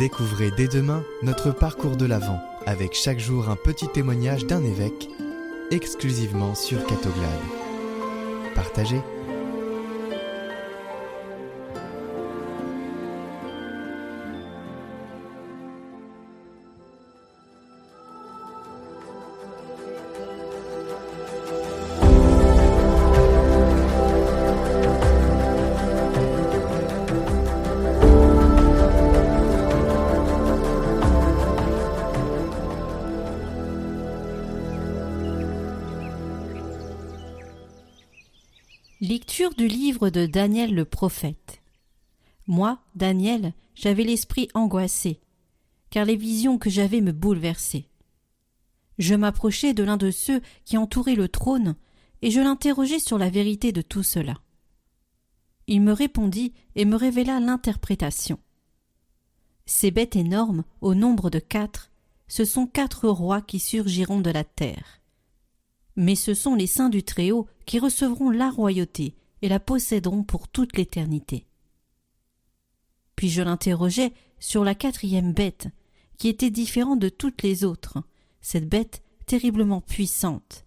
Découvrez dès demain notre parcours de l'Avent, avec chaque jour un petit témoignage d'un évêque, exclusivement sur Catoglade. Partagez Lecture du livre de Daniel le prophète. Moi, Daniel, j'avais l'esprit angoissé, car les visions que j'avais me bouleversaient. Je m'approchai de l'un de ceux qui entouraient le trône, et je l'interrogeai sur la vérité de tout cela. Il me répondit et me révéla l'interprétation. Ces bêtes énormes, au nombre de quatre, ce sont quatre rois qui surgiront de la terre mais ce sont les saints du Très-Haut qui recevront la royauté et la posséderont pour toute l'éternité. Puis je l'interrogeai sur la quatrième bête, qui était différente de toutes les autres, cette bête terriblement puissante,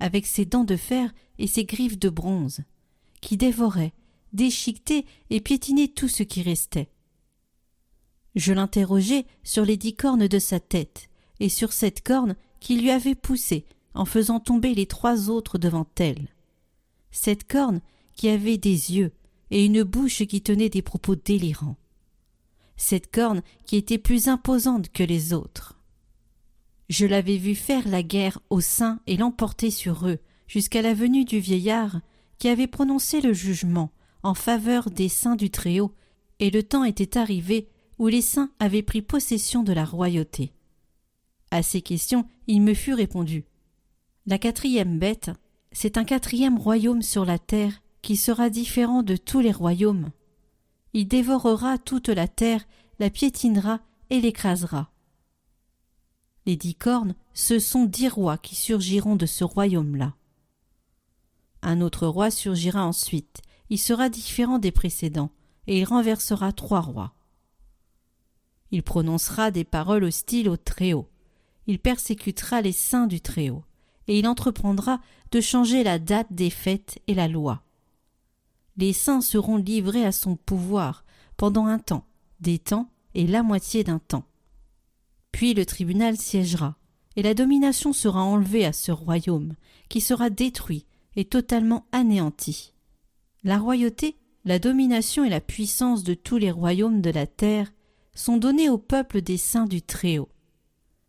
avec ses dents de fer et ses griffes de bronze, qui dévorait, déchiquetait et piétinait tout ce qui restait. Je l'interrogeai sur les dix cornes de sa tête, et sur cette corne qui lui avait poussé en faisant tomber les trois autres devant elle. Cette corne qui avait des yeux et une bouche qui tenait des propos délirants. Cette corne qui était plus imposante que les autres. Je l'avais vue faire la guerre aux saints et l'emporter sur eux jusqu'à la venue du vieillard qui avait prononcé le jugement en faveur des saints du Très-Haut, et le temps était arrivé où les saints avaient pris possession de la royauté. À ces questions, il me fut répondu. La quatrième bête, c'est un quatrième royaume sur la terre qui sera différent de tous les royaumes. Il dévorera toute la terre, la piétinera et l'écrasera. Les dix cornes, ce sont dix rois qui surgiront de ce royaume-là. Un autre roi surgira ensuite, il sera différent des précédents, et il renversera trois rois. Il prononcera des paroles hostiles au Très-Haut, il persécutera les saints du Très-Haut et il entreprendra de changer la date des fêtes et la loi. Les saints seront livrés à son pouvoir pendant un temps, des temps et la moitié d'un temps. Puis le tribunal siégera, et la domination sera enlevée à ce royaume, qui sera détruit et totalement anéanti. La royauté, la domination et la puissance de tous les royaumes de la terre sont donnés au peuple des saints du Très-Haut.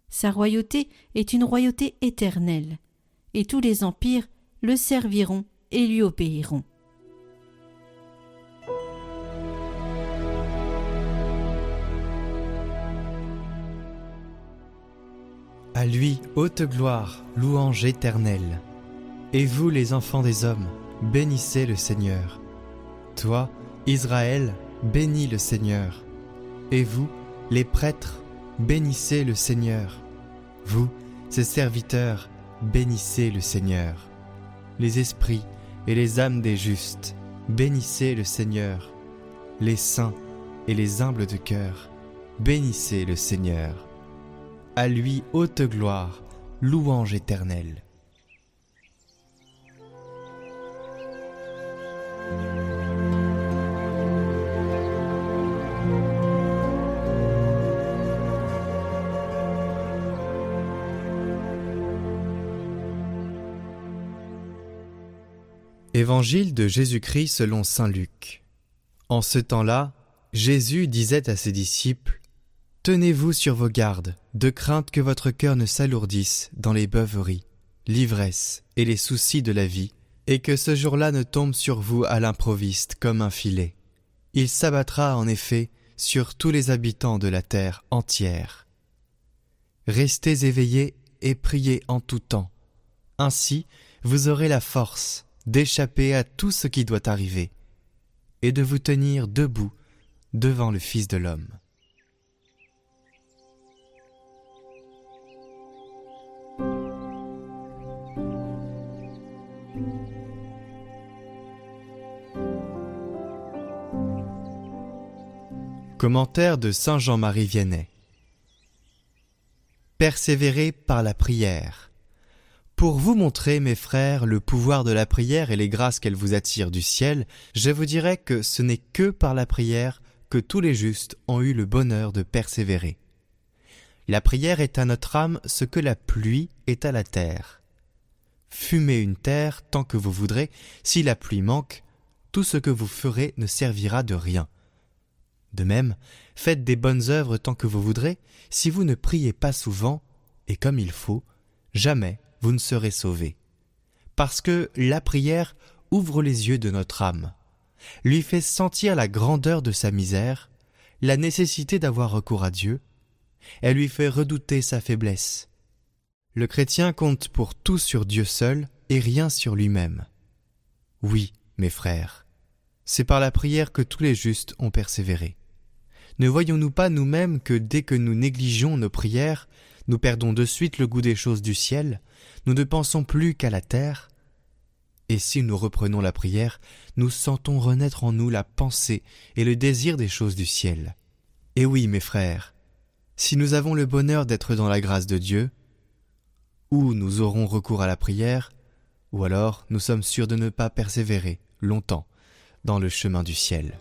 Sa royauté est une royauté éternelle, et tous les empires le serviront et lui obéiront. À lui haute gloire, louange éternelle. Et vous les enfants des hommes, bénissez le Seigneur. Toi, Israël, bénis le Seigneur. Et vous, les prêtres, bénissez le Seigneur. Vous, ses serviteurs, bénissez le Seigneur. Les esprits et les âmes des justes, bénissez le Seigneur. Les saints et les humbles de cœur, bénissez le Seigneur. À lui haute gloire, louange éternelle. Évangile de Jésus-Christ selon Saint Luc. En ce temps-là, Jésus disait à ses disciples Tenez-vous sur vos gardes, de crainte que votre cœur ne s'alourdisse dans les beuveries, l'ivresse et les soucis de la vie, et que ce jour-là ne tombe sur vous à l'improviste comme un filet. Il s'abattra en effet sur tous les habitants de la terre entière. Restez éveillés et priez en tout temps. Ainsi, vous aurez la force d'échapper à tout ce qui doit arriver, et de vous tenir debout devant le Fils de l'homme. Commentaire de Saint Jean-Marie Vianney. Persévérer par la prière. Pour vous montrer, mes frères, le pouvoir de la prière et les grâces qu'elle vous attire du ciel, je vous dirais que ce n'est que par la prière que tous les justes ont eu le bonheur de persévérer. La prière est à notre âme ce que la pluie est à la terre. Fumez une terre tant que vous voudrez, si la pluie manque, tout ce que vous ferez ne servira de rien. De même, faites des bonnes œuvres tant que vous voudrez, si vous ne priez pas souvent, et comme il faut, jamais vous ne serez sauvés. Parce que la prière ouvre les yeux de notre âme, lui fait sentir la grandeur de sa misère, la nécessité d'avoir recours à Dieu, elle lui fait redouter sa faiblesse. Le chrétien compte pour tout sur Dieu seul et rien sur lui-même. Oui, mes frères, c'est par la prière que tous les justes ont persévéré. Ne voyons-nous pas nous-mêmes que dès que nous négligeons nos prières, nous perdons de suite le goût des choses du ciel, nous ne pensons plus qu'à la terre Et si nous reprenons la prière, nous sentons renaître en nous la pensée et le désir des choses du ciel. Et oui, mes frères, si nous avons le bonheur d'être dans la grâce de Dieu, ou nous aurons recours à la prière, ou alors nous sommes sûrs de ne pas persévérer longtemps dans le chemin du ciel.